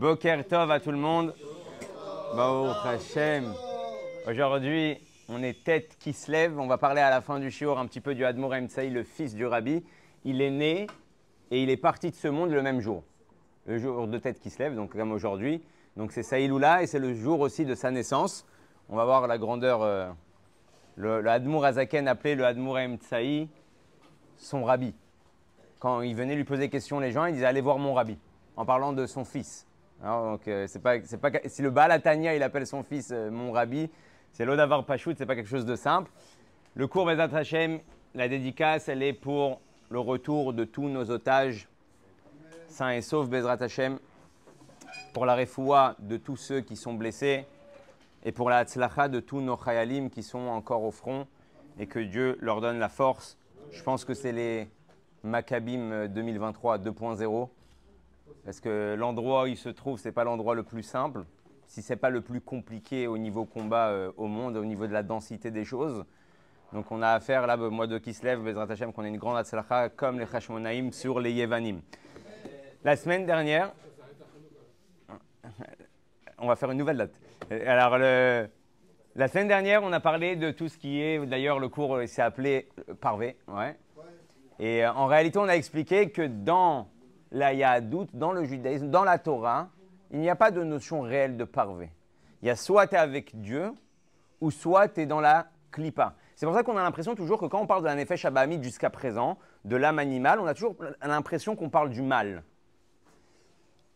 Boker Tov à tout le monde. Baruch Hashem. Aujourd'hui, on est tête qui se lève. On va parler à la fin du shiur un petit peu du Admor Emtsai, le fils du rabbi. Il est né et il est parti de ce monde le même jour. Le jour de tête qui se lève, donc comme aujourd'hui. Donc c'est Saïloula et c'est le jour aussi de sa naissance. On va voir la grandeur. euh, le, le Admour Azaken appelait le Admour Emtsai son rabbi. Quand il venait lui poser des questions, les gens, il disait allez voir mon rabbi, en parlant de son fils. Alors, donc, euh, pas, pas, si le Baal Atania, il appelle son fils euh, mon rabbi, c'est l'Odavar Pachout, c'est pas quelque chose de simple. Le cours Bezat Hashem, la dédicace, elle est pour le retour de tous nos otages sains et saufs, Bezrat Hashem, pour la refoua de tous ceux qui sont blessés et pour la hatzlacha de tous nos chayalim qui sont encore au front et que Dieu leur donne la force. Je pense que c'est les Maccabim 2023 2.0 parce que l'endroit où ils se trouvent, ce n'est pas l'endroit le plus simple, si ce n'est pas le plus compliqué au niveau combat euh, au monde, au niveau de la densité des choses. Donc on a affaire, là, au mois de Kislev, Bezrat Hashem, qu'on ait une grande hatzlacha comme les Hashmonaïm sur les Yevanim. La semaine dernière, on va faire une nouvelle date. Alors, le- la semaine dernière, on a parlé de tout ce qui est, d'ailleurs, le cours euh, s'est appelé euh, Parvé. Ouais. Et en réalité, on a expliqué que dans la Yahadout, dans le judaïsme, dans la Torah, il n'y a pas de notion réelle de Parvé. Il y a soit tu es avec Dieu, ou soit tu es dans la Klippa. C'est pour ça qu'on a l'impression toujours que quand on parle de la Nefesh Abahamid jusqu'à présent, de l'âme animale, on a toujours l'impression qu'on parle du mal.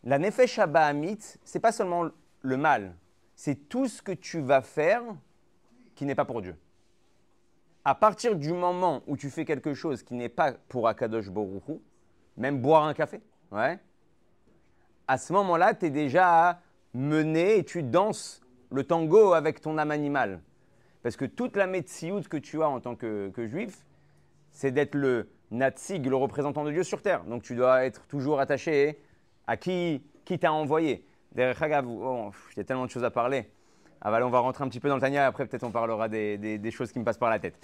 La Nefesh Abahamit, c'est pas seulement le mal, c'est tout ce que tu vas faire qui n'est pas pour Dieu. À partir du moment où tu fais quelque chose qui n'est pas pour Akadosh Boruchu, même boire un café, ouais, à ce moment-là, tu es déjà à mener et tu danses le tango avec ton âme animale. Parce que toute la médecine que tu as en tant que, juif, c'est d'être le natsig, le représentant de Dieu sur terre. Donc tu dois être toujours attaché à qui, qui t'a envoyé. Hagav, oh, il y a tellement de choses à parler. Ah, bah, on va rentrer un petit peu dans le Tania, après peut-être on parlera des- des choses qui me passent par la tête.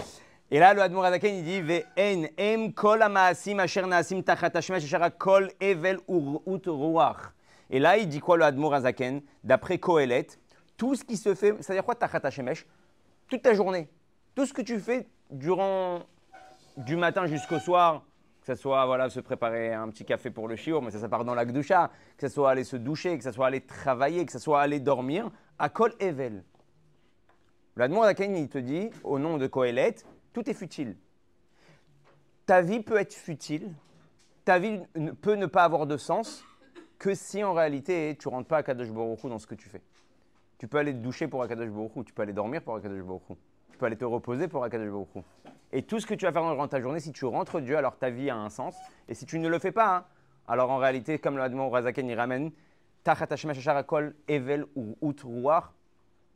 Et là, le Admor Azaken, il dit Ve'en em kol hamaasim asher naasim tachat hashmesh asher kol evel urut ruach. Et là, il dit quoi le Admor Azaken D'après Kohelet, tout ce qui se fait, c'est-à-dire quoi tachat hashemesh Toute ta journée. Tout ce que tu fais durant du matin jusqu'au soir, que ce soit voilà, se préparer un petit café pour le shiur, mais ça, ça part dans la gdusha, que ce soit aller se doucher, que ce soit aller travailler, que ce soit aller dormir, à kol evel. L'Admon Azaken, il te dit, au nom de Kohelet, tout est futile. Ta vie peut être futile, ta vie peut ne pas avoir de sens que si en réalité tu rentres pas à Kadosh Baruch dans ce que tu fais. Tu peux aller te doucher pour Akadosh Baruch tu peux aller dormir pour Akadosh Baruch tu peux aller te reposer pour Akadosh Baruch. Et tout ce que tu vas faire durant ta journée, si tu rentres Dieu, alors ta vie a un sens. Et si tu ne le fais pas, hein, alors en réalité, comme le Admon Razaken y ramène, Evel ou Ut Ruach,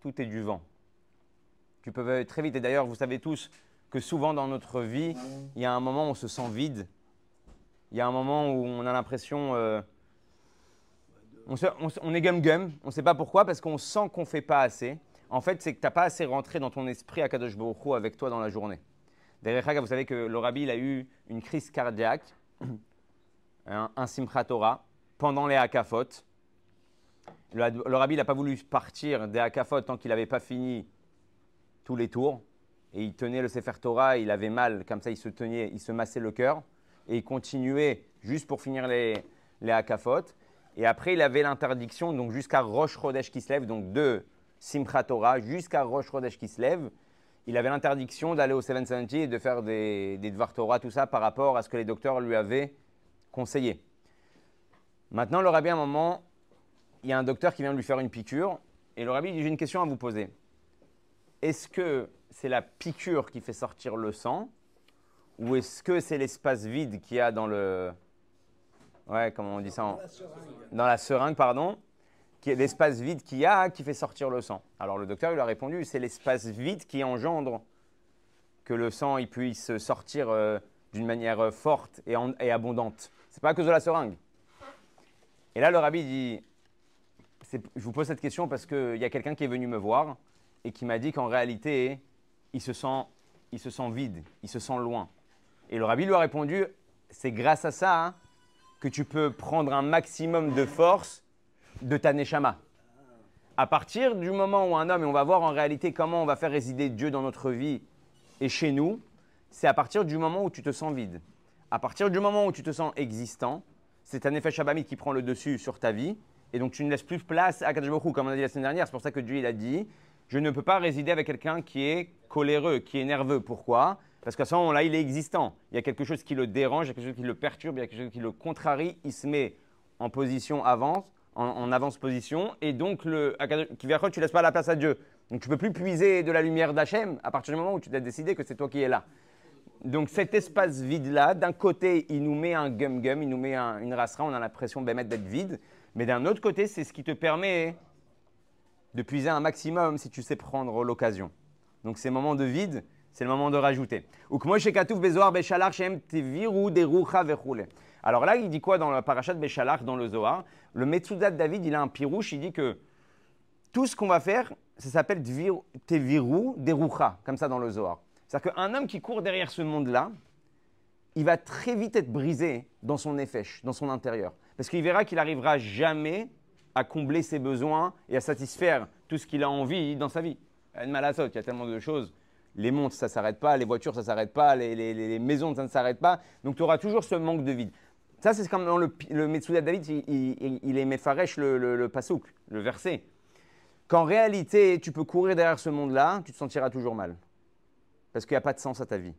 tout est du vent. Tu peux très vite. Et d'ailleurs, vous savez tous que souvent dans notre vie, il y a un moment où on se sent vide. Il y a un moment où on a l'impression. euh, on, est gum-gum, on ne sait pas pourquoi, parce qu'on sent qu'on ne fait pas assez. En fait, c'est que tu n'as pas assez rentré dans ton esprit à Kadosh Baruch avec toi dans la journée. Derrière vous savez que le rabbi il a eu une crise cardiaque, un, un pendant les Hakafot. Le, rabbi n'a pas voulu partir des Hakafot tant qu'il n'avait pas fini tous les tours. Et il tenait le Sefer Torah, il avait mal, comme ça il se tenait, il se massait le cœur. Et il continuait juste pour finir les, les Hakafot. Et après, il avait l'interdiction, donc jusqu'à Rosh Chodesh qui se lève, donc de Simchat Torah jusqu'à Rosh Chodesh qui se lève, il avait l'interdiction d'aller au 770 et de faire des, des Dvar Torah, tout ça, par rapport à ce que les docteurs lui avaient conseillé. Maintenant, le rabbi, à un moment, il y a un docteur qui vient lui faire une piqûre, et le rabbi dit J'ai une question à vous poser. Est-ce que c'est la piqûre qui fait sortir le sang, ou est-ce que c'est l'espace vide qu'il y a dans le. Ouais, comment on dit ça en- Dans la seringue, pardon, qui est l'espace vide qu'il y a qui fait sortir le sang. Alors le docteur il lui a répondu c'est l'espace vide qui engendre que le sang il puisse sortir euh, d'une manière euh, forte et, en- et abondante. C'est pas à cause de la seringue. Et là le rabbi dit je vous pose cette question parce qu'il y a quelqu'un qui est venu me voir et qui m'a dit qu'en réalité il se sent il se sent vide, il se sent loin. Et le rabbi lui a répondu c'est grâce à ça hein, que tu peux prendre un maximum de force de ta neshama. À partir du moment où un homme, et on va voir en réalité comment on va faire résider Dieu dans notre vie et chez nous, c'est à partir du moment où tu te sens vide. À partir du moment où tu te sens existant, c'est ta nefesh abamit qui prend le dessus sur ta vie, et donc tu ne laisses plus place à Kadosh comme on a dit la semaine dernière. C'est pour ça que Dieu il a dit, je ne peux pas résider avec quelqu'un qui est coléreux, qui est nerveux. Pourquoi? Parce qu'à ce moment-là, il est existant. Il y a quelque chose qui le dérange, il y a quelque chose qui le perturbe, il y a quelque chose qui le contrarie. Il se met en position avance, en, avance position, et donc le qui vient tu laisses pas la place à Dieu. Donc tu peux plus puiser de la lumière d'Hachem à partir du moment où tu as décidé que c'est toi qui es là. Donc cet espace vide-là, d'un côté, il nous met un gum-gum, il nous met une rassera, on a l'impression d'être vide, mais d'un autre côté, c'est ce qui te permet de puiser un maximum si tu sais prendre l'occasion. Donc ces moments de vide, c'est le moment de rajouter. Alors là, il dit quoi dans le parachat Béchalach, dans le Zohar? Le Metsudat David, il a un pirouche, il dit que tout ce qu'on va faire, ça s'appelle Teviru Derucha, comme ça dans le Zohar. C'est-à-dire qu'un homme qui court derrière ce monde-là, il va très vite être brisé dans son effèche, dans son intérieur. Parce qu'il verra qu'il n'arrivera jamais à combler ses besoins et à satisfaire tout ce qu'il a envie dans sa vie. Il y a tellement de choses. Les montres, ça ne s'arrête pas, les voitures, ça ne s'arrête pas, les, maisons, ça ne s'arrête pas. Donc tu auras toujours ce manque de vide. Ça, c'est comme dans le, le David, il, est Mefaresh, le, le, le pasouk, le verset. Qu'en réalité, tu peux courir derrière ce monde-là, tu te sentiras toujours mal. Parce qu'il n'y a pas de sens à ta vie.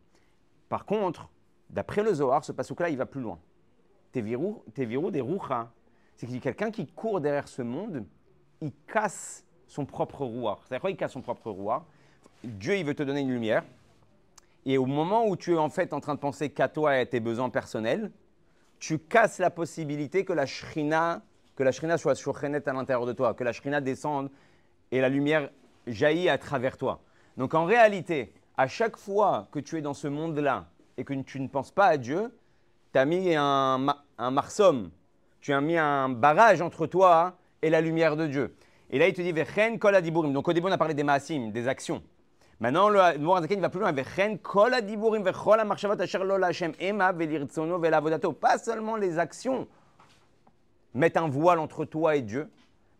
Par contre, d'après le Zohar, ce pasouk-là, il va plus loin. Tes virous, des rouchas, c'est que quelqu'un qui court derrière ce monde, il casse son propre rouard. C'est-à-dire quoi il casse son propre rouard Dieu, il veut te donner une lumière. Et au moment où tu es en fait en train de penser qu'à toi et à tes besoins personnels, tu casses la possibilité que la shrina, que la shrina soit à l'intérieur de toi, que la shrina descende et la lumière jaillit à travers toi. Donc en réalité, à chaque fois que tu es dans ce monde-là et que tu ne penses pas à Dieu, tu as mis un, un marsom, tu as mis un barrage entre toi et la lumière de Dieu. Et là, il te dit Vechen kol adiburim. Donc au début, on a parlé des maasim, des actions. Maintenant, le il va plus loin. Vechen kol adiburim vechol asher ema velavodato. Pas seulement les actions. Mettre un voile entre toi et Dieu.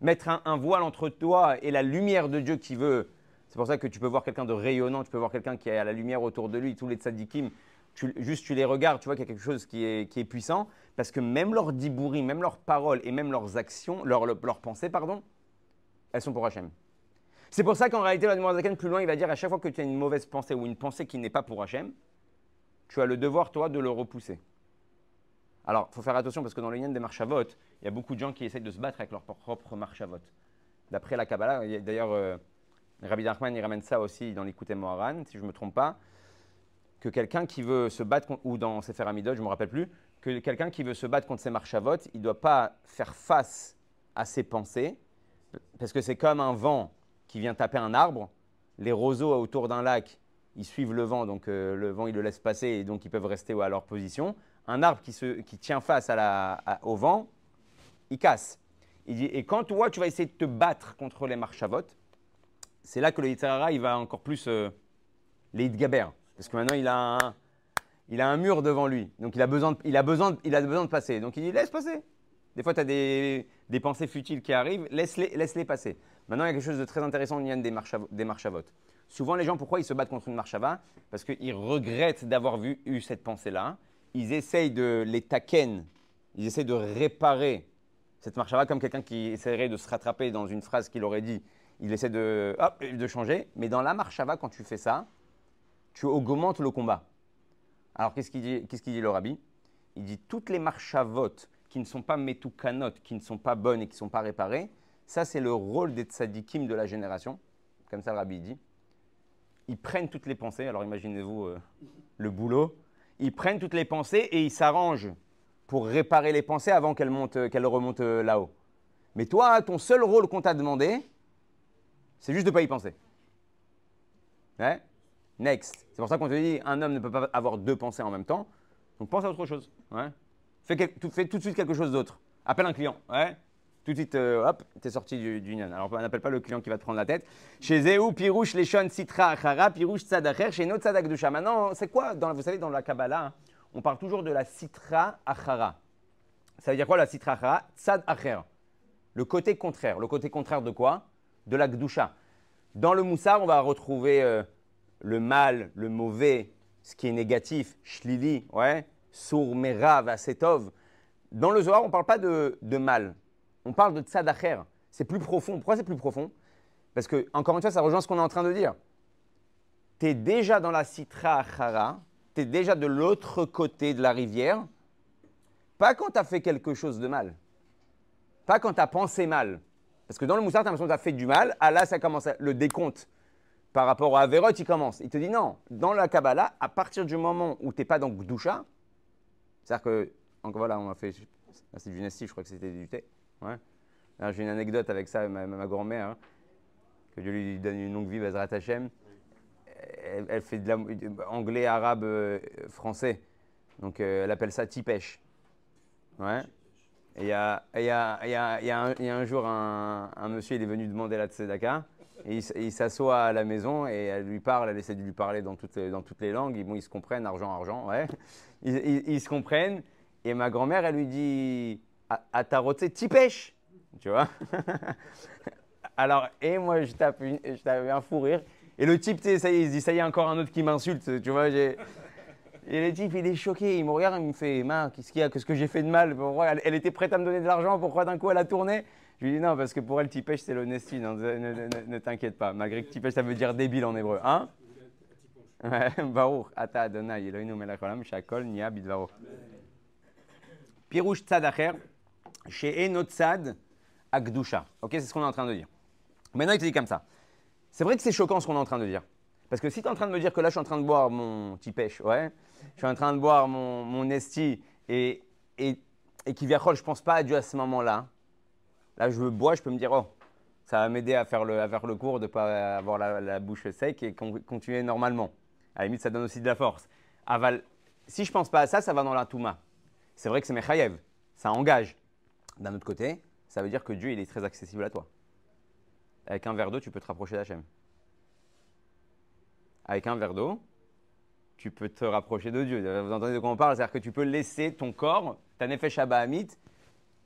Mettre un, voile entre toi et la lumière de Dieu qui veut. C'est pour ça que tu peux voir quelqu'un de rayonnant, tu peux voir quelqu'un qui a la lumière autour de lui, tous les tzadikim. Tu, juste tu les regardes, tu vois qu'il y a quelque chose qui est, puissant. Parce que même leurs diburim, même leurs paroles et même leurs actions, leurs leur pensées, pardon, elles sont pour Hachem. C'est pour ça qu'en réalité, le plus loin, il va dire à chaque fois que tu as une mauvaise pensée ou une pensée qui n'est pas pour Hachem, tu as le devoir, toi, de le repousser. Alors, il faut faire attention parce que dans le lien des marchavot, il y a beaucoup de gens qui essayent de se battre avec leur propre marchavot. D'après la Kabbalah, d'ailleurs, euh, Rabbi Darman, il ramène ça aussi dans l'écoute Moharan, si je ne me trompe pas, que quelqu'un qui veut se battre, ou dans Sefer Amidot, je ne me rappelle plus, que quelqu'un qui veut se battre contre ses marchavot, il ne doit pas faire face à ses pensées, parce que c'est comme un vent qui vient taper un arbre. Les roseaux autour d'un lac, ils suivent le vent, donc euh, le vent, il le laisse passer et donc ils peuvent rester à leur position. Un arbre qui, se, qui tient face à au vent, il casse. Il dit, et quand toi, tu vas essayer de te battre contre les marchavotes, c'est là que le Yitzhara, va encore plus euh, les Hitgaber. Parce que maintenant, il a, un, il mur devant lui. Donc, il a, besoin de, il, il passer. Donc, il dit, laisse passer. Des fois, tu as des, pensées futiles qui arrivent, laisse-les laisse passer. Maintenant, il y a quelque chose de très intéressant au niveau des marches. Souvent, les gens, pourquoi ils se battent contre une marche Parce qu'ils regrettent d'avoir eu cette pensée-là. Ils essayent de les taken, ils essayent de réparer cette marche comme quelqu'un qui essaierait de se rattraper dans une phrase qu'il aurait dit. Il essaie de, changer. Mais dans la marche quand tu fais ça, tu augmentes le combat. Alors, qu'est-ce qu'il dit, le rabbi? Il dit toutes les vote qui ne sont pas metoukanot, qui ne sont pas bonnes et qui ne sont pas réparées, ça c'est le rôle des tzadikim de la génération, comme ça le rabbi dit. Ils prennent toutes les pensées, alors imaginez-vous euh, le boulot, ils prennent toutes les pensées et ils s'arrangent pour réparer les pensées avant qu'elles, remontent euh, là-haut. Mais toi, ton seul rôle qu'on t'a demandé, c'est juste de ne pas y penser. Ouais? Next. C'est pour ça qu'on te dit, un homme ne peut pas avoir deux pensées en même temps. Donc pense à autre chose. Fais, tout, de suite quelque chose d'autre. Appelle un client. Tout de suite, euh, hop, t'es sorti du, du Alors, on n'appelle pas le client qui va te prendre la tête. Chez Zéou, Pirouche, Leshon, Sitra, Achara, Pirouche, Tzadacher, chez notre Tzadak Dusha. Maintenant, c'est quoi Vous savez, dans la Kabbalah, on parle toujours de la Sitra Achara. Ça veut dire quoi la Sitra Achara Tzad Acher. Le côté contraire. Le côté contraire de quoi? De la Gdusha. Dans le Moussar, on va retrouver euh, le mal, le mauvais, ce qui est négatif, shlili, ouais, sour, merav, asetov. Dans le Zohar, on ne parle pas de, mal, on parle de tzadacher. C'est plus profond. Pourquoi c'est plus profond? Parce que, encore une fois, ça rejoint ce qu'on est en train de dire. Tu es déjà dans la citra achara, tu es déjà de l'autre côté de la rivière, pas quand tu as fait quelque chose de mal, pas quand tu as pensé mal. Parce que dans le Moussar, tu as l'impression que tu as fait du mal, ah là, ça commence, le décompte par rapport à Averot, il commence. Il te dit non, dans la Kabbalah, à partir du moment où tu n'es pas dans Gdusha, c'est-à-dire que, encore voilà, on a fait, c'est du Nesti, je crois que c'était du thé. J'ai une anecdote avec ça, ma, ma grand-mère, hein, que Dieu lui donne une longue vie, Bazrat Hashem. Elle, fait de l'anglais, arabe, euh, français. Donc euh, elle appelle ça tipèche. Et il y a, un jour, un, un, monsieur, il est venu demander la tzedaka. Il, s'assoit à la maison et elle lui parle, elle essaie de lui parler dans toutes, les langues. Ils, se comprennent, argent, argent, ouais. Ils, se comprennent. Et ma grand-mère, elle lui dit À taroté, t'y pêches Tu vois? Alors, et moi, je tape, je tape un fou rire. Et le type, ça y il se dit Ça y est, encore un autre qui m'insulte. Tu vois. Et le type, il est choqué, il me regarde, il me fait Ma, qu'est-ce qu'il y a? Qu'est-ce que j'ai fait de mal? Elle, était prête à me donner de l'argent, pourquoi d'un coup elle a tourné? Je lui dis Non, parce que pour elle, tipèche, c'est l'honesty, ne, t'inquiète pas. Malgré que tipèche, ça veut dire débile en hébreu. Hein? Baruch, ata Adonai, Eloheinu melech shakol nia bidvaro. Pirouche tzad acher, chez enotzad akdusha. Ok, c'est ce qu'on est en train de dire. Maintenant, il te dit comme ça. C'est vrai que c'est choquant ce qu'on est en train de dire. Parce que si tu es en train de me dire que là, je suis en train de boire mon pêche, ouais, je suis en train de boire mon, mon et, et, et qui vient, je ne pense pas à Dieu à ce moment-là. Là, je bois, je peux me dire, oh, ça va m'aider à faire le, à faire le cours, de ne pas avoir la, bouche sec et continuer normalement. À la limite, ça donne aussi de la force. Aval, si je ne pense pas à ça, ça va dans la Touma. C'est vrai que c'est Mechayev, ça engage. D'un autre côté, ça veut dire que Dieu, il est très accessible à toi. Avec un verre d'eau, tu peux te rapprocher d'Hachem avec un verre d'eau, tu peux te rapprocher de Dieu. Vous entendez de quoi on parle? C'est-à-dire que tu peux laisser ton corps, ta nefesh Hamit,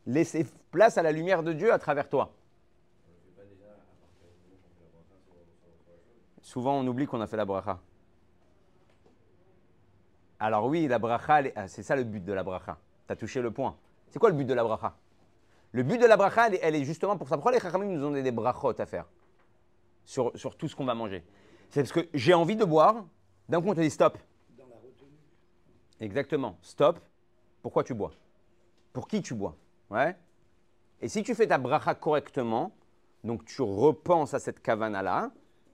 laisser place à la lumière de Dieu à travers toi. Souvent, on oublie qu'on a fait la bracha. Alors oui, la bracha, ah, c'est ça le but de la bracha. Tu as touché le point. C'est quoi le but de la bracha? Le but de la bracha, elle, est justement pour ça. Pourquoi les chachamim nous ont donné des brachot à faire? Sur, sur tout ce qu'on va manger c'est parce que j'ai envie de boire. D'un coup, on te dit stop. Exactement. Stop. Pourquoi tu bois? Pour qui tu bois? Ouais. Et si tu fais ta bracha correctement, donc tu repenses à cette kavana-là,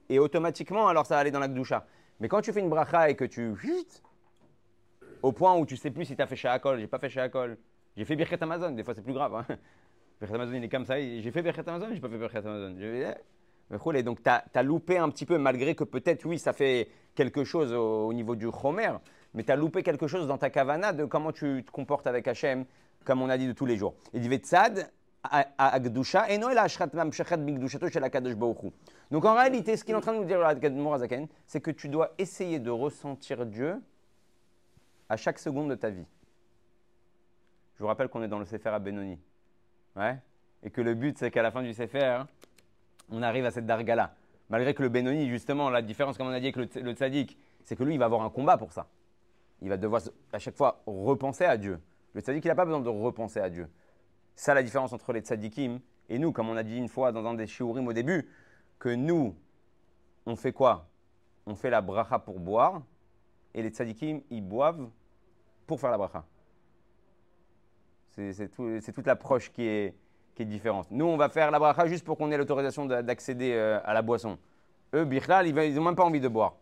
et automatiquement, alors ça va aller dans la gdusha. Mais quand tu fais une bracha et que tu. Au point où tu sais plus si tu as fait Shahakol, j'ai pas fait Shahakol, j'ai fait Birkat Amazon, des fois c'est plus grave. Hein. Amazon, il est comme ça, j'ai fait Birkat Amazon, j'ai pas fait Birkat Amazon. Et donc, tu as, loupé un petit peu, malgré que peut-être, oui, ça fait quelque chose au, niveau du Chomer, mais tu as loupé quelque chose dans ta kavana de comment tu te comportes avec Hachem, comme on a dit de tous les jours. Il dit Vetsad, Agdusha, et Noël Donc en réalité, ce qu'il est en train de nous dire, c'est que tu dois essayer de ressentir Dieu à chaque seconde de ta vie. Je vous rappelle qu'on est dans le Sefer à Benoni. Ouais et que le but, c'est qu'à la fin du Sefer, on arrive à cette dargala. Malgré que le Benoni, justement, la différence, comme on a dit avec le, le tzaddik, c'est que lui, il va avoir un combat pour ça. Il va devoir à chaque fois repenser à Dieu. Le tzaddik, il n'a pas besoin de repenser à Dieu. Ça, la différence entre les tzaddikim et nous, comme on a dit une fois dans un des shiurim au début, que nous, on fait quoi? On fait la bracha pour boire, et les tzaddikim, ils boivent pour faire la bracha. C'est toute l'approche qui est, qui est différente. Nous, on va faire la bracha juste pour qu'on ait l'autorisation d'accéder euh, à la boisson. Eux, Bichlal, ils n'ont même pas envie de boire.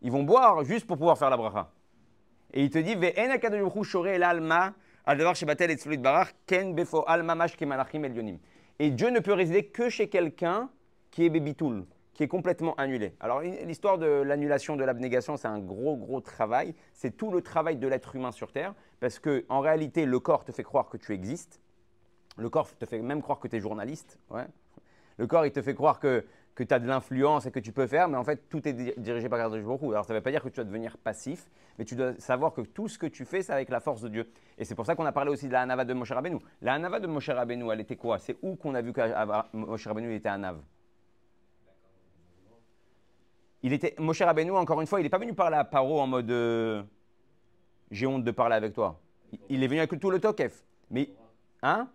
Ils vont boire juste pour pouvoir faire la bracha. Et il te dit, et Dieu ne peut résider que chez quelqu'un qui est bébitoul, qui est complètement annulé. Alors l'histoire de l'annulation de l'abnégation, c'est un gros gros travail. C'est tout le travail de l'être humain sur Terre, parce que en réalité, le corps te fait croire que tu existes. Le corps te fait même croire que tu es journaliste. Le corps, il te fait croire que que tu as de l'influence et que tu peux faire, mais en fait, tout est dirigé par Kadosh Baruch Alors, ça ne veut pas dire que tu dois devenir passif, mais tu dois savoir que tout ce que tu fais, c'est avec la force de Dieu. Et c'est pour ça qu'on a parlé aussi de la Hanava de Moshe Rabbeinu. La Hanava de Moshe Rabbeinu, elle était quoi? C'est où qu'on a vu que Moshe Rabbeinu était Hanav il était, Moshe Rabbeinu, encore une fois, il n'est pas venu parler à Paro en mode euh, j'ai honte de parler avec toi. Il, est venu avec tout le tokef. Mais, hein?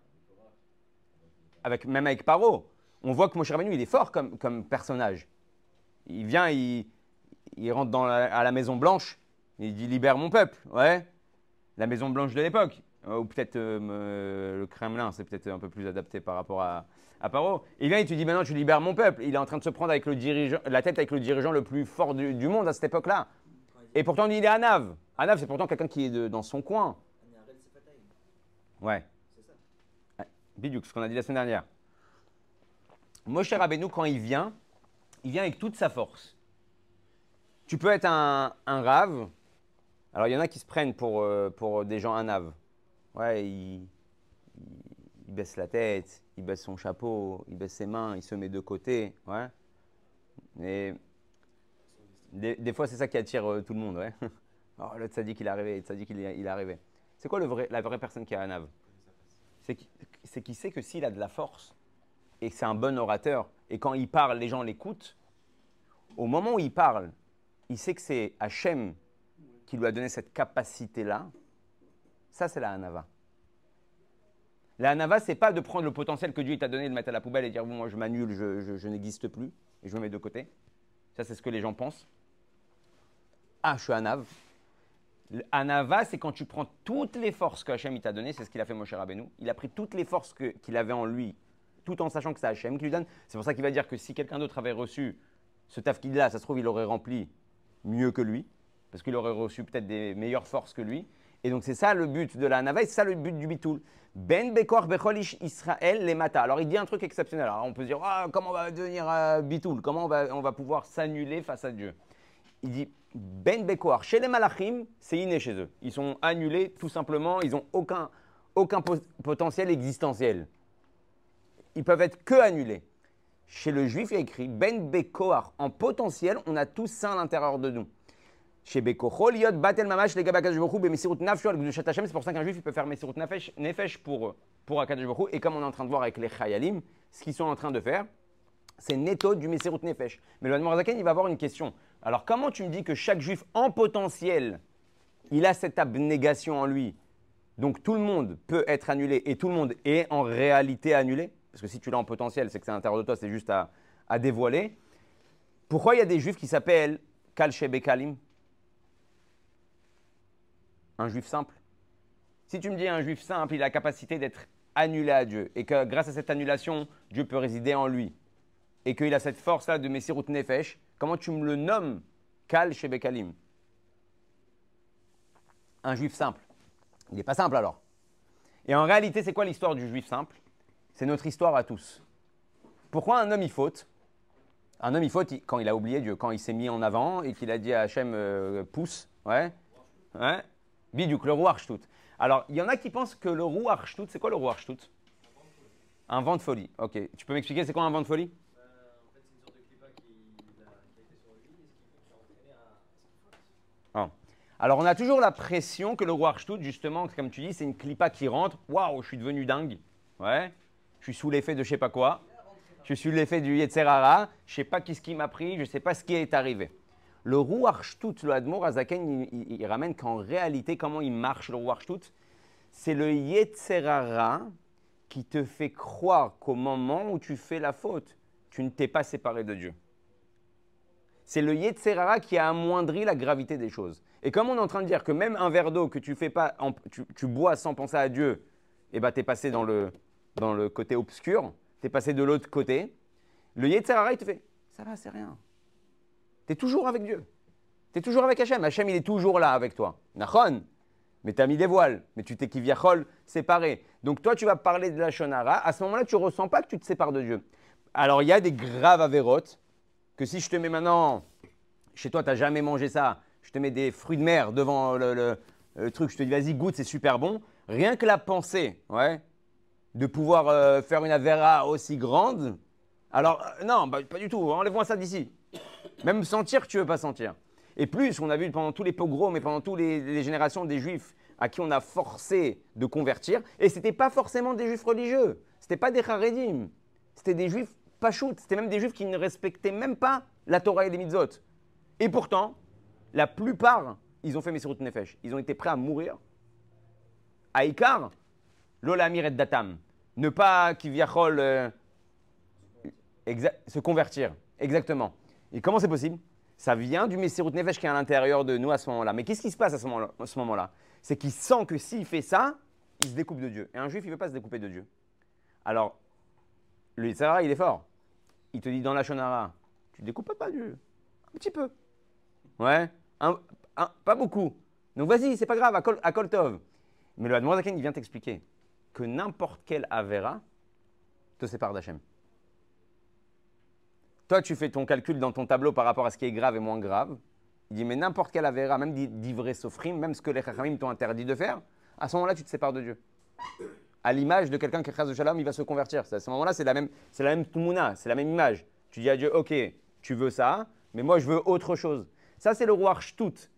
Avec, Même avec Paro on voit que Moshe Rabbeinu, il est fort comme, comme personnage. Il vient, il, il rentre dans à la Maison Blanche, il dit libère mon peuple, ouais. La Maison Blanche de l'époque, euh, ou peut-être euh, le Kremlin, c'est peut-être un peu plus adapté par rapport à, à Paro. Il vient, il te dit maintenant tu libères mon peuple. Il est en train de se prendre avec le dirigeant, la tête avec le dirigeant le plus fort du, monde à cette époque-là. Et pourtant il est à Nav. Anav, c'est pourtant quelqu'un qui est dans son coin. Ouais. C'est ça. Biduk, ce qu'on a dit la semaine dernière. Moshe Rabbeinu, quand il vient, il vient avec toute sa force. Tu peux être un, un rave. Alors, il y en a qui se prennent pour, euh, pour des gens anav. Ouais, il, il, baisse la tête, il baisse son chapeau, il baisse ses mains, il se met de côté. Ouais. Et des, fois, c'est ça qui attire euh, tout le monde. Ouais. Oh, ça dit qu'il est arrivé, ça dit qu'il est, il est arrivé. C'est quoi le vrai, la vraie personne qui est anav C'est qui sait que s'il a de la force, et c'est un bon orateur, et quand il parle, les gens l'écoutent, au moment où il parle, il sait que c'est Hachem qui lui a donné cette capacité-là. Ça, c'est la Hanava. La Hanava, c'est pas de prendre le potentiel que Dieu t'a donné, de mettre à la poubelle et dire bon, moi je m'annule, je, n'existe plus, et je me mets de côté. Ça, c'est ce que les gens pensent. Ah, je suis Hanav. Hanava, c'est quand tu prends toutes les forces que Hachem t'a données, c'est ce qu'il a fait Moshe Rabbeinu. Il a pris toutes les forces qu'il avait en lui tout en sachant que c'est Hachem qui lui donne. C'est pour ça qu'il va dire que si quelqu'un d'autre avait reçu ce taf qu'il a, ça se trouve, il aurait rempli mieux que lui, parce qu'il aurait reçu peut-être des meilleures forces que lui. Et donc c'est ça le but de la nava, c'est ça le but du bitoul. Ben bekor becholish Israël les mata. Alors il dit un truc exceptionnel. Alors on peut se dire ah, comment on va devenir euh, bitoul? Comment on va, on va pouvoir s'annuler face à Dieu? Il dit ben bekor chez les malachim, c'est inné chez eux. Ils sont annulés tout simplement. Ils n'ont aucun aucun potentiel existentiel ils peuvent être que annulés. Chez le juif, il y a écrit Ben Bekoar. En potentiel, on a tous ça à l'intérieur de nous. Chez Bekochol, Yod Batel Mamash, les Gabakash Bochou, Mesirut Nafshu, c'est pour ça qu'un juif, il peut faire Mesirut Nefesh pour, pour Et comme on est en train de voir avec les Chayalim, ce qu'ils sont en train de faire, c'est netto du Mesirut Nefesh. Mais le Zaken, il va avoir une question. Alors, comment tu me dis que chaque juif en potentiel, il a cette abnégation en lui Donc, tout le monde peut être annulé et tout le monde est en réalité annulé? Parce que si tu l'as en potentiel, c'est que c'est à l'intérieur de toi, c'est juste à, dévoiler. Pourquoi il y a des juifs qui s'appellent Kal Bekalim Un juif simple? Si tu me dis un juif simple, il a la capacité d'être annulé à Dieu, et que grâce à cette annulation, Dieu peut résider en lui, et qu'il a cette force-là de Messirut Nefesh, comment tu me le nommes Kal Bekalim Un juif simple. Il n'est pas simple alors. Et en réalité, c'est quoi l'histoire du juif simple? C'est notre histoire à tous. Pourquoi un homme il faute? Un homme il faute quand il a oublié Dieu, quand il s'est mis en avant et qu'il a dit à Hachem euh, pousse, ouais, ouais, Bidouk, le roi Archtout. Alors, il y en a qui pensent que le roi Archtout, c'est quoi le roi Archtout Un vent de folie. Ok, tu peux m'expliquer c'est quoi un vent de folie? Oh. Alors, on a toujours la pression que le roi Archtout, justement, comme tu dis, c'est une clipa qui rentre. Waouh, je suis devenu dingue. Ouais je suis sous l'effet de je sais pas quoi, je suis sous l'effet du Yetzerara, je sais pas qui ce qui m'a pris, je sais pas ce qui est arrivé. Le Ruach le Admor Azaken, il, ramène qu'en réalité, comment il marche le Ruach C'est le Yetzerara qui te fait croire qu'au moment où tu fais la faute, tu ne t'es pas séparé de Dieu. C'est le Yetzerara qui a amoindri la gravité des choses. Et comme on est en train de dire que même un verre d'eau que tu fais pas, tu, bois sans penser à Dieu, eh ben, tu es passé dans le, dans le côté obscur, tu es passé de l'autre côté. Le Yetzirah, il te fait Ça va, c'est rien. Tu es toujours avec Dieu. Tu es toujours avec Hachem. Hachem, il est toujours là avec toi. Nachon, mais tu as mis des voiles, mais tu t'es kiviachol séparé. Donc toi, tu vas parler de la Shonara. À ce moment-là, tu ne ressens pas que tu te sépares de Dieu. Alors, il y a des graves avérotes que si je te mets maintenant, chez toi, tu n'as jamais mangé ça, je te mets des fruits de mer devant le, le truc, je te dis, vas-y, goûte, c'est super bon. Rien que la pensée, ouais, de pouvoir euh, faire une Avera aussi grande, Alors, euh, non, bah, pas du tout. Enlève-moi ça d'ici. Même sentir tu veux pas sentir. Et plus, on a vu pendant tous les pogroms et pendant toutes les, générations des juifs à qui on a forcé de convertir, et ce n'était pas forcément des juifs religieux, ce n'était pas des charedim, c'était des juifs pachout, c'était même des juifs qui ne respectaient même pas la Torah et les mitzvot. Et pourtant, la plupart, ils ont fait Messirut Nefesh. Ils ont été prêts à mourir. Aïkar, l'olamir et datam. Ne pas, qui euh, se convertir. Exactement. Et comment c'est possible? Ça vient du Messirut Nefesh qui est à l'intérieur de nous à ce moment-là. Mais qu'est-ce qui se passe à ce moment-là, C'est qu'il sent que s'il fait ça, il se découpe de Dieu. Et un juif, il ne veut pas se découper de Dieu. Alors, le Yitzhara, il est fort. Il te dit dans la Shonara, tu ne découpes pas Dieu. Un petit peu. Ouais. pas beaucoup. Donc vas-y, c'est pas grave, à, Koltov. Mais le Admorazaken, il vient t'expliquer que n'importe quel Avera te sépare d'Hachem. Toi, tu fais ton calcul dans ton tableau par rapport à ce qui est grave et moins grave. Il dit, mais n'importe quel Avera, même d'ivré Sofrim, même ce que les Chachamim t'ont interdit de faire, à ce moment-là, tu te sépares de Dieu. À l'image de quelqu'un qui de Shalom, il va se convertir. À ce moment-là, c'est la même, c'est la même c'est la même image. Tu dis à Dieu, ok, tu veux ça, mais moi je veux autre chose. Ça, c'est le roi Shtut.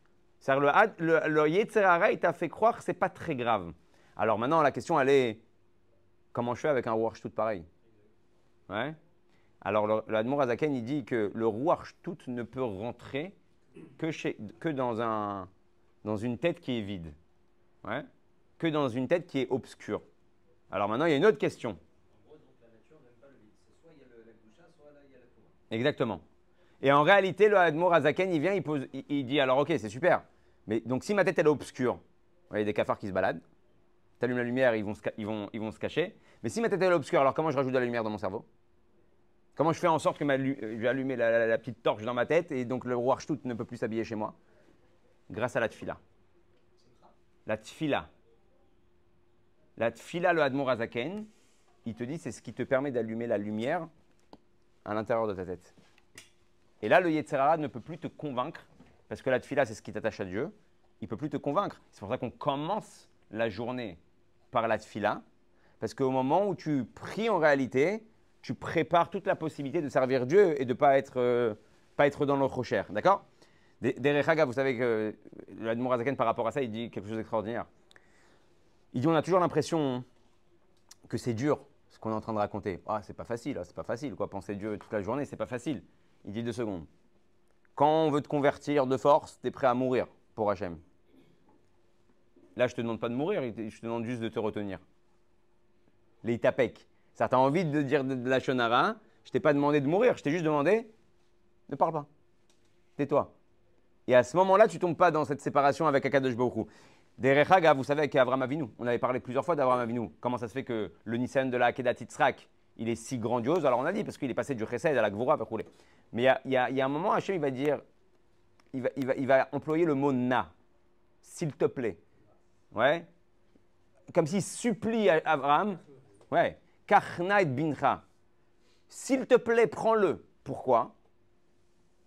Le, le, le il t'a fait croire que ce n'est pas très grave. Alors maintenant, la question, elle est comment je fais avec un roi Shtut pareil Ouais alors, l'Admor Azaken, il dit que le roi tout ne peut rentrer que, dans, un, dans une tête qui est vide. Que dans une tête qui est obscure. Alors maintenant, il y a une autre question. Exactement. Et en réalité, le Admor Azaken, il vient, il, pose, il, dit alors, ok, c'est super. Mais donc, si ma tête, elle est obscure, il y a des cafards qui se baladent. Tu la lumière, ils vont, se, ils, vont, ils vont se cacher. Mais si ma tête, est obscure, alors comment je rajoute de la lumière dans mon cerveau? Comment je fais en sorte que euh, je vais allumer la, petite torche dans ma tête et donc le roi Shtut ne peut plus s'habiller chez moi? Grâce à la tfila. La tfila. La tfila, le Admor Azaken, il te dit c'est ce qui te permet d'allumer la lumière à l'intérieur de ta tête. Et là, le Yetzerara ne peut plus te convaincre, parce que la tfila, c'est ce qui t'attache à Dieu. Il ne peut plus te convaincre. C'est pour ça qu'on commence la journée par la tfila, parce qu'au moment où tu pries en réalité, tu prépares toute la possibilité de servir Dieu et de ne pas être, euh, pas être dans l'autre cher. D'accord? Derech vous savez que l'Admor Azaken, par rapport à ça, il dit quelque chose d'extraordinaire. Il dit on a toujours l'impression que c'est dur ce qu'on est en train de raconter. Ah, c'est pas facile, ah, c'est pas facile, quoi. Penser Dieu toute la journée, c'est pas facile. Il dit deux secondes. Quand on veut te convertir de force, tu es prêt à mourir pour Hachem. Là, je te demande pas de mourir, je te demande juste de te retenir. Les tapek. Ça t'a envie de dire de, la shonara, je t'ai pas demandé de mourir, je t'ai juste demandé ne parle pas. Tais-toi. Et à ce moment-là, tu tombes pas dans cette séparation avec Akadosh Baruch Derechaga, vous savez, avec Avram Avinu, on avait parlé plusieurs fois d'Avram Avinu. Comment ça se fait que le Nissan de la Akedat Yitzhak, il est si grandiose? Alors on a dit, parce qu'il est passé du Chesed à la Gvura, rouler. Mais il y, a, un moment, Hachem, il va dire, il va, employer le mot na, s'il te plaît. Ouais. Comme s'il supplie ouais, Kachna et bincha. S'il te plaît, prends-le. Pourquoi?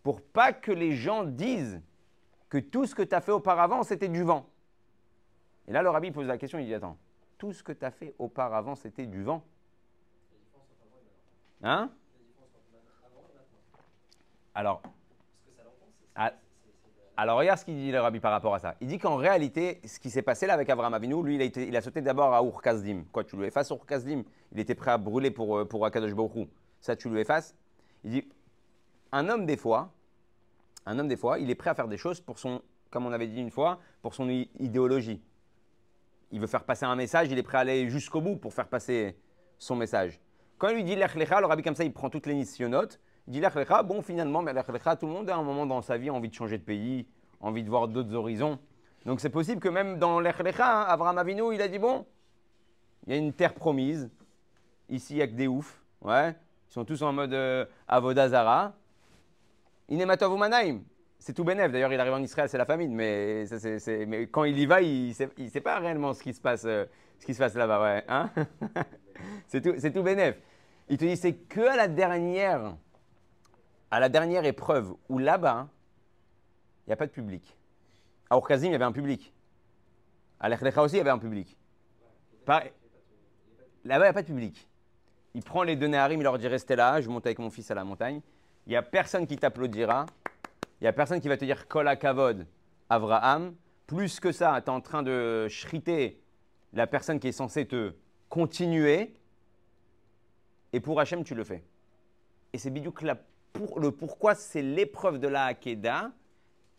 Pour pas que les gens disent que tout ce que tu as fait auparavant, c'était du vent. Et là, le rabbi pose la question, il dit, attends, tout ce que tu as fait auparavant, c'était du vent? Hein? Alors, alors regarde ce qu'il dit le rabbi par rapport à ça. Il dit qu'en réalité, ce qui s'est passé là avec Abraham Avinu, lui, il a, sauté d'abord à Ur Quoi, tu lui effaces Ur Il était prêt à brûler pour, euh, pour Akadosh Ça, tu lui effaces. Il dit, un homme des fois, un homme des fois, il est prêt à faire des choses pour son, comme on avait dit une fois, pour son idéologie il veut faire passer un message, il est prêt à aller jusqu'au bout pour faire passer son message. Quand il lui dit l'Echlecha, le rabbi comme ça, il prend toutes les missionnotes. Dit l'Echlecha, bon finalement, mais l'Echlecha, tout le monde a un moment dans sa vie envie de changer de pays, envie de voir d'autres horizons. Donc c'est possible que même dans l'Echlecha, hein, Abraham Avinu, il a dit bon, il y a une terre promise, ici il n'y a que des oufs, ouais, ils sont tous en mode euh, Avodazara. Inematov Manaim, c'est tout bénef. D'ailleurs, il arrive en Israël, c'est la famine. Mais, mais, quand il y va, il ne sait, pas réellement ce qui se passe, euh, ce qui se passe là-bas. Ouais, hein c'est tout, tout bénef. Il te dit, c'est que la dernière, à la dernière épreuve où là-bas, il n'y a pas de public. À Urkazim, il y avait un public. À l'Echlecha aussi, il y avait un public. Là-bas, il n'y a pas de public. il prend les deux Néharim, il leur dit restez là, je monte avec mon fils à la montagne. Il n'y a personne qui t'applaudira. Il n'y a personne qui va te dire Kol Kavod, Avraham. Plus que ça, tu es en train de shriter la personne qui est censée te continuer. Et pour Hachem, tu le fais. Et c'est bidou pour, le pourquoi c'est l'épreuve de la Hakeda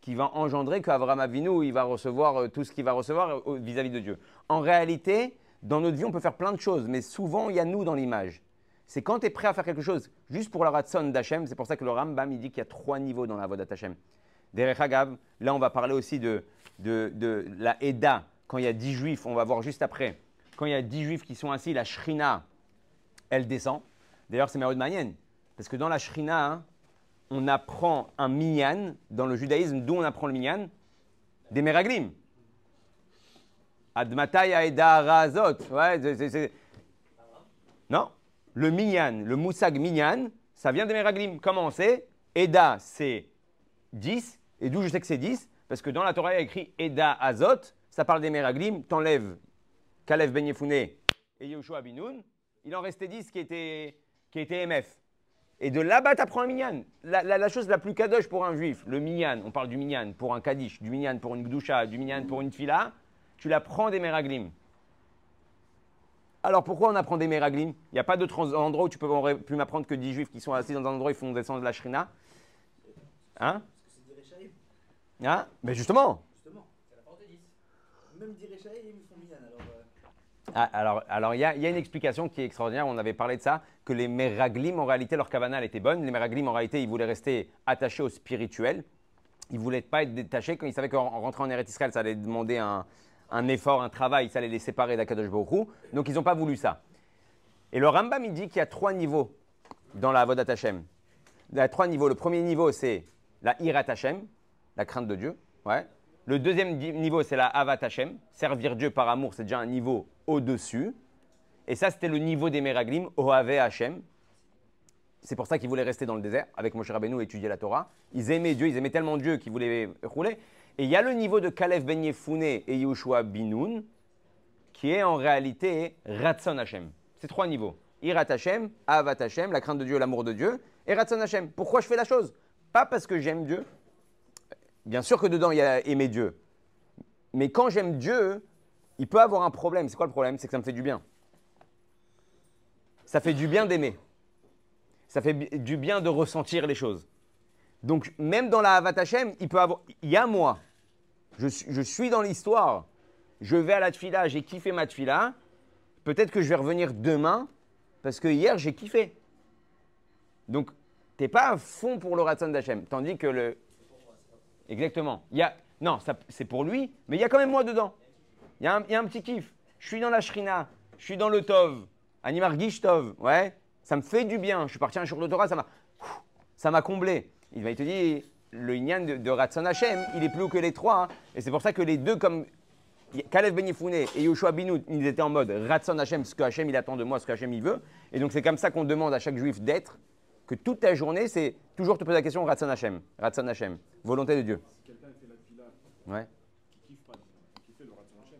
qui va engendrer qu'Avraham Avinu, il va recevoir euh, tout ce qu'il va recevoir euh, vis-à-vis de Dieu. En réalité, dans notre vie, on peut faire plein de choses, mais souvent, il y a nous dans l'image. C'est quand tu es prêt à faire quelque chose juste pour la ratson d'Hachem. C'est pour ça que le Rambam, il dit qu'il y a trois niveaux dans la voie d'Hachem. Derech Hagav, là, on va parler aussi de, la Eda. Quand il y a dix juifs, on va voir juste après. Quand il y a dix juifs qui sont assis, la Shrina, elle descend. D'ailleurs, c'est de Manienne. Parce que dans la Shrina, on apprend un minyan. Dans le judaïsme, d'où on apprend le minyan? Des Meraglim. Admataya Eda Razot. Ouais, Non? Le minyan, le moussag minyan, ça vient des Meraglim. Comment on sait Eda, c'est 10. Et d'où je sais que c'est 10 Parce que dans la Torah, il y écrit Eda Azot, ça parle des Meraglim. T'enlèves Kalev Ben et Yoshua Binoun. Il en restait 10 qui étaient, qui étaient MF. Et de là-bas, tu apprends un minyan. La, chose la plus kadosh pour un juif, le minyan, on parle du minyan pour un kaddish, du minyan pour une gdusha, du minyan pour une fila, tu l'apprends des Meraglim. Alors pourquoi on apprend des Meraglim? Il n'y a pas d'autre endroit où tu peux plus m'apprendre que 10 juifs qui sont assis dans un endroit ils font descendre de la shrina. Hein? Hein? Mais justement Justement, c'est la porte 10. Même ah, alors, il y, a une explication qui est extraordinaire. On avait parlé de ça, que les Meraglim, en réalité, leur kavanah était bonne. Les Meraglim, en réalité, ils voulaient rester attachés au spirituel. Ils ne voulaient pas être détachés. Quand ils savaient qu'en rentrant en Eretz Israël, ça allait demander un, un effort, un travail, ça allait les séparer d'Akadosh Baruch Donc ils n'ont pas voulu ça. Et le Rambam, il dit qu'il y a trois niveaux dans la Avodat Hashem. Il y a trois niveaux. Le premier niveau, c'est la Irat Hashem, la crainte de Dieu. Ouais. Le deuxième niveau, c'est la Avat Hashem. Servir Dieu par amour, c'est déjà un niveau au-dessus. Et ça, c'était le niveau des Meraglim, Ohave Hashem. C'est pour ça qu'ils voulaient rester dans le désert avec Moshe Rabbeinu et étudier la Torah. Ils aimaient Dieu, ils aimaient tellement Dieu qu'ils voulaient rouler. Et il y a le niveau de Kalev Ben Yefune et Yoshua Binoun, qui est en réalité Ratson Hashem. C'est trois niveaux. Irat Hashem, Avat Hashem, la crainte de Dieu, l'amour de Dieu, et Ratson Hashem. Pourquoi je fais la chose? Pas parce que j'aime Dieu. Bien sûr que dedans, il y a aimer Dieu. Mais quand j'aime Dieu, il peut avoir un problème. C'est quoi le problème? C'est que ça me fait du bien. Ça fait du bien d'aimer. Ça fait du bien de ressentir les choses. Donc, même dans la Avat Hashem, il peut avoir. Il y a moi. Je, suis dans l'histoire. Je vais à la tfila, j'ai kiffé ma tfila. Peut-être que je vais revenir demain parce que hier j'ai kiffé. Donc, tu n'es pas à fond pour le Ratzon d'Hachem. Tandis que le. Exactement. Il y a... Non, c'est pour lui, mais il y a quand même moi dedans. Il y, a un, petit kiff. Je suis dans la Shrina, je suis dans le Tov, Animar Gish Tov, ouais. Ça me fait du bien. Je suis parti un jour de Torah, ça m'a, ça m'a comblé. Il va te dire, le Inyan de, de Ratson Hashem, il est plus haut que les trois. Hein. Et c'est pour ça que les deux, comme Kalev Ben et Yoshua Binout, ils étaient en mode Ratson Hashem, ce que Hashem il attend de moi, ce que Hashem il veut. Et donc c'est comme ça qu'on demande à chaque juif d'être, que toute ta journée, c'est toujours te poser la question Ratson Hashem, volonté de Dieu. Si quelqu'un fait la fila, ouais. qui kiffe pas, qui fait le Ratson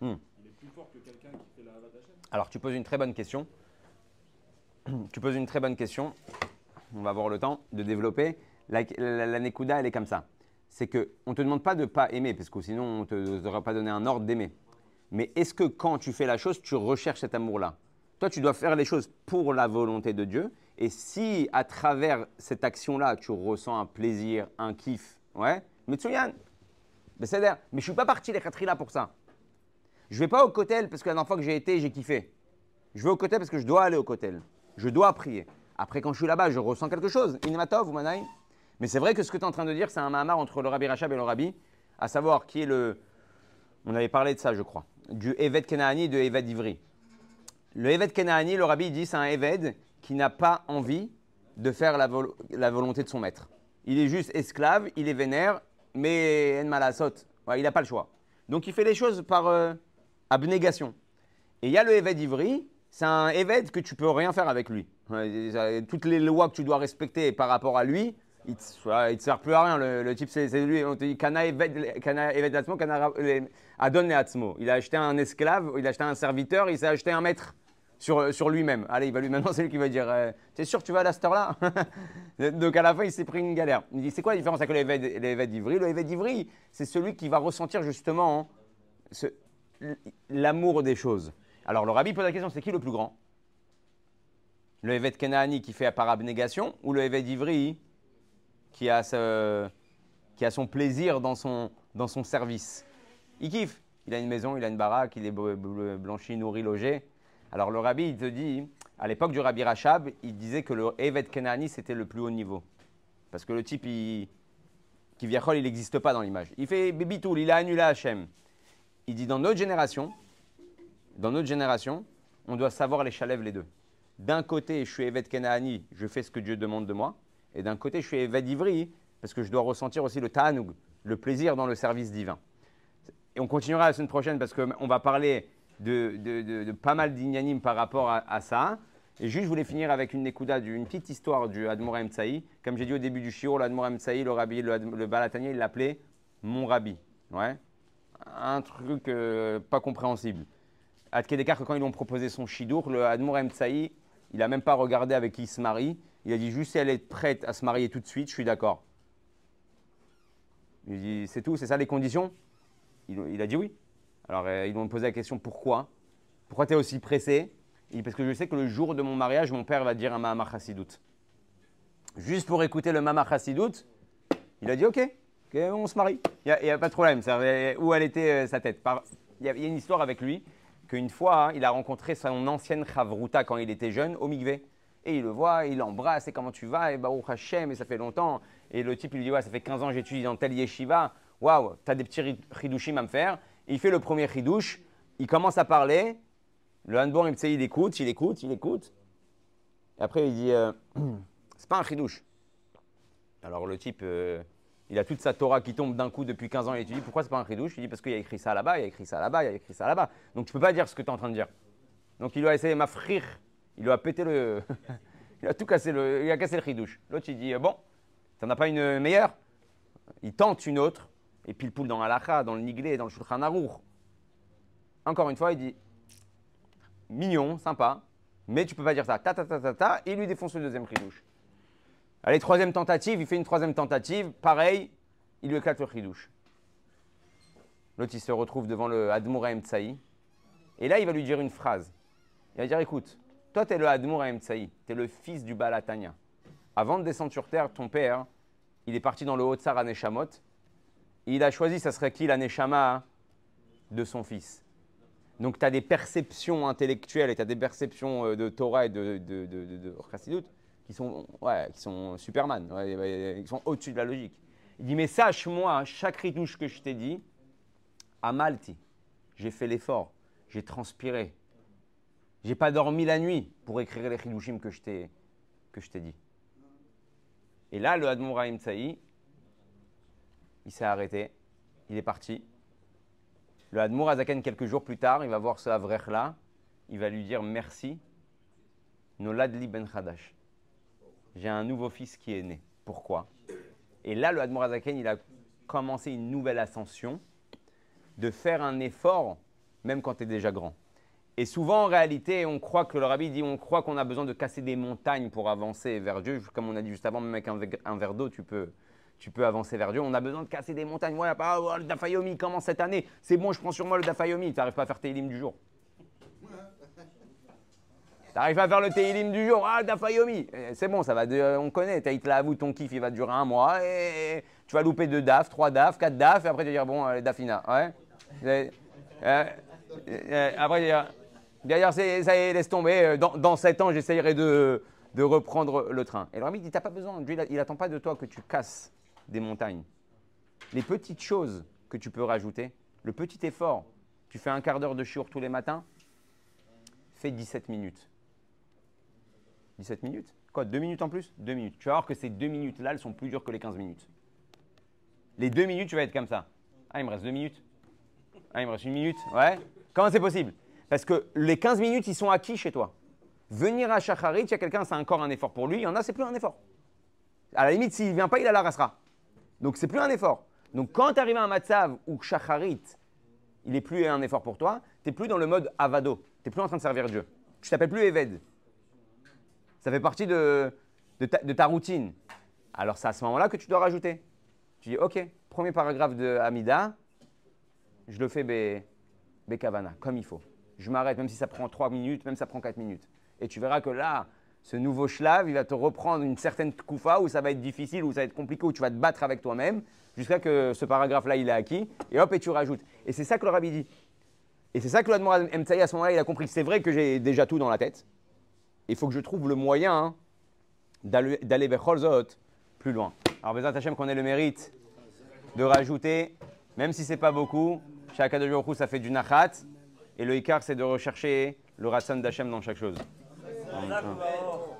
hmm. il est plus fort que quelqu'un qui fait la Havat Alors tu poses une très bonne question. tu poses une très bonne question. On va avoir le temps de développer. La, la, Nekuda, elle est comme ça. C'est qu'on ne te demande pas de ne pas aimer, parce que sinon, on ne t'aurait pas donné un ordre d'aimer. Mais est-ce que quand tu fais la chose, tu recherches cet amour-là? Toi, tu dois faire les choses pour la volonté de Dieu. Et si à travers cette action-là, tu ressens un plaisir, un kiff, ouais, mais Metsuyan, mais je ne suis pas parti les là pour ça. Je ne vais pas au cotel parce que la dernière fois que j'ai été, j'ai kiffé. Je vais au cotel parce que je dois aller au cotel. Je dois prier. Après, quand je suis là-bas, je ressens quelque chose. Inimatov ou Manaï? Mais c'est vrai que ce que tu es en train de dire, c'est un mahamar entre le Rabbi Rachab et le Rabbi, à savoir qui est le. On avait parlé de ça, je crois. Du Evet Kenaani et de Evet Ivri. Le Evet Kenaani, le Rabbi dit, c'est un Evet qui n'a pas envie de faire la, volonté de son maître. Il est juste esclave, il est vénère, mais en malasot. il n'a pas le choix. Donc il fait les choses par euh, abnégation. Et il y a le Evet Ivri, c'est un évêque que tu peux rien faire avec lui. Toutes les lois que tu dois respecter par rapport à lui, il ne te sert plus à rien. Le, type, c'est lui. On te dit Kana évêque Kana. Il a acheté un esclave, il a acheté un serviteur, il s'est acheté un maître. Sur, sur lui-même. Allez, il va lui maintenant, c'est lui qui va dire euh, T'es sûr tu vas à la là Donc à la fin, il s'est pris une galère. Il dit C'est quoi la différence avec l'évêque d'Ivry Le d'Ivry, c'est celui qui va ressentir justement l'amour des choses. Alors le rabbi pose la question C'est qui le plus grand? Le évêque Kenani qui fait par abnégation ou le évêque d'Ivry qui, a qui a son plaisir dans son, dans son service? Il kiffe. Il a une maison, il a une baraque, il est blanchi, nourri, logé. Alors le rabbi, il te dit, à l'époque du rabbi Rachab, il disait que le Evet Kenani, c'était le plus haut niveau. Parce que le type, il, vient il n'existe pas dans l'image. Il fait Bibitoul, il a annulé Hachem. Il dit dans notre génération, dans notre génération, on doit savoir les chalèves les deux. D'un côté, je suis Evet Kenani, je fais ce que Dieu demande de moi. Et d'un côté, je suis Evet Ivri, parce que je dois ressentir aussi le ta'anoug, le plaisir dans le service divin. Et on continuera la semaine prochaine parce qu'on va parler de, pas mal d'ignanim par rapport à, ça. Et juste, je voulais finir avec une écouda, une petite histoire du Admor Tsaï. Comme j'ai dit au début du shiur, l'Admor Tsaï, le rabbi, le, le Balatanier, il l'appelait mon rabbi. Ouais. Un truc euh, pas compréhensible. À Kedekar, quand ils ont proposé son shidour, le Admor Tsaï, il n'a même pas regardé avec qui il se marie. Il a dit juste si elle est prête à se marier tout de suite, je suis d'accord. Il dit c'est tout, c'est ça les conditions? Il a dit oui. Alors, euh, ils lui ont posé la question pourquoi? Pourquoi tu es aussi pressé? Parce que je sais que le jour de mon mariage, mon père va dire un Mahamar. Juste pour écouter le Mahamar il a dit ok, on se marie. Il n'y a, pas de problème. où elle était euh, sa tête Il y, a une histoire avec lui qu'une fois, hein, il a rencontré son ancienne Chavruta quand il était jeune au Migvé. Et il le voit, il l'embrasse, et comment tu vas? Et Baruch Hashem, et ça fait longtemps. Et le type, il lui dit, ouais, ça fait 15 ans que j'étudie dans tel yeshiva. Waouh, tu as des petits ridushim à me faire il fait le premier chidouche, il commence à parler, le handball, il écoute, il écoute, il écoute. Et après, il dit, euh, c'est pas un chidouche. Alors le type, euh, il a toute sa Torah qui tombe d'un coup depuis 15 ans et tu dis, pourquoi c'est pas un chidouche Il dit, parce qu'il a écrit ça là-bas, il a écrit ça là-bas, il a écrit ça là-bas. Donc tu peux pas dire ce que tu es en train de dire. Donc il lui a essayé m'affrir, il lui a pété le... il a tout cassé, le, il a cassé le chidouche. L'autre, il dit, bon, t'en as pas une meilleure? Il tente une autre, et puis le poule dans l'Alacha, dans le Niglé, dans le Shulchan Aruch. Encore une fois, il dit mignon, sympa, mais tu peux pas dire ça. Ta ta ta et il lui défonce le deuxième chidouche. Allez, troisième tentative, il fait une troisième tentative, pareil, il lui éclate le chidouche. L'autre, il se retrouve devant le Admoura Tsaï, et là, il va lui dire une phrase. Il va dire écoute, toi, tu es le Admoura Tsaï, tu es le fils du Balatania. Avant de descendre sur terre, ton père, il est parti dans le Haut-Tsar il a choisi, ça serait qui l'aneshama de son fils? Donc tu as des perceptions intellectuelles et tu as des perceptions euh, de Torah et de, de, de, qui sont, ouais, qui sont Superman, qui sont au-dessus de la logique. Il dit, mais sache-moi, chaque ritouche que je t'ai dit, à Malti, j'ai fait l'effort, j'ai transpiré, j'ai pas dormi la nuit pour écrire les ridouchim que je t'ai dit. Et là, le Admoraim Tsaï, il s'est arrêté, il est parti. Le Hadmour Azaken, quelques jours plus tard, il va voir ce Avrech-là, il va lui dire merci, Noladli Ben Khadash. J'ai un nouveau fils qui est né. Pourquoi? Et là, le Hadmour Azaken, il a commencé une nouvelle ascension de faire un effort, même quand tu es déjà grand. Et souvent, en réalité, on croit que le rabbi dit on croit qu'on a besoin de casser des montagnes pour avancer vers Dieu. Comme on a dit juste avant, même avec un verre d'eau, tu peux, tu peux avancer vers Dieu. On a besoin de casser des montagnes. Voilà, pas oh, le Dafayomi commence cette année. C'est bon, je prends sur moi le Dafayomi. Tu n'arrives pas à faire tes du jour. Pas à faire le Teilim du jour. Ah, le Dafayomi. Eh, c'est bon, ça va. on connaît. Taït vous ton kiff, il va durer un mois. Et tu vas louper deux DAF, trois DAF, quatre DAF. Et après, tu vas dire, bon, les Dafina. Ouais. Euh, euh, après, D'ailleurs, ça y est, laisse tomber. Dans, dans sept ans, j'essayerai de, de, reprendre le train. Et le il dit, t'as pas besoin. Il n'attend pas de toi que tu casses des montagnes. Les petites choses que tu peux rajouter, le petit effort, tu fais un quart d'heure de chiour tous les matins, fais 17 minutes. 17 minutes? Quoi, deux minutes en plus? Deux minutes. Tu vas voir que ces deux minutes-là, elles sont plus dures que les 15 minutes. Les deux minutes, tu vas être comme ça. Ah, il me reste deux minutes. Ah, il me reste une minute. Ouais. Comment c'est possible? Parce que les 15 minutes, ils sont acquis chez toi. Venir à Shacharit, il y a quelqu'un, c'est encore un effort pour lui. Il y en a, c'est plus un effort. À la limite, s'il ne vient pas, il la rasera. Donc, c'est plus un effort. Donc, quand tu arrives à un matzav où shacharit, il n'est plus un effort pour toi, tu n'es plus dans le mode avado. Tu n'es plus en train de servir Dieu. tu t'appelles plus Eved. Ça fait partie de, ta, routine. Alors c'est à ce moment-là que tu dois rajouter. Tu dis, OK, premier paragraphe de Amida, je le fais Bekavana, comme il faut. Je m'arrête, même si ça prend 3 minutes, même si ça prend 4 minutes. Et tu verras que là, ce nouveau shlav, il va te reprendre une certaine koufa où ça va être difficile, où ça va être compliqué, où tu vas te battre avec toi-même, jusqu'à que ce paragraphe-là, il est acquis, et hop, et tu rajoutes. Et c'est ça que le rabbi dit. Et c'est ça que l'Admoral Mtsaï, à ce moment-là, il a compris. C'est vrai que j'ai déjà tout dans la tête. Il faut que je trouve le moyen d'aller vers Cholzot plus loin. Alors, Bézat Hachem, qu'on ait le mérite de rajouter, même si c'est pas beaucoup, chaque jours, ça fait du nachat. Et le ikar, c'est de rechercher le ratson d'Hachem dans chaque chose. 嗯。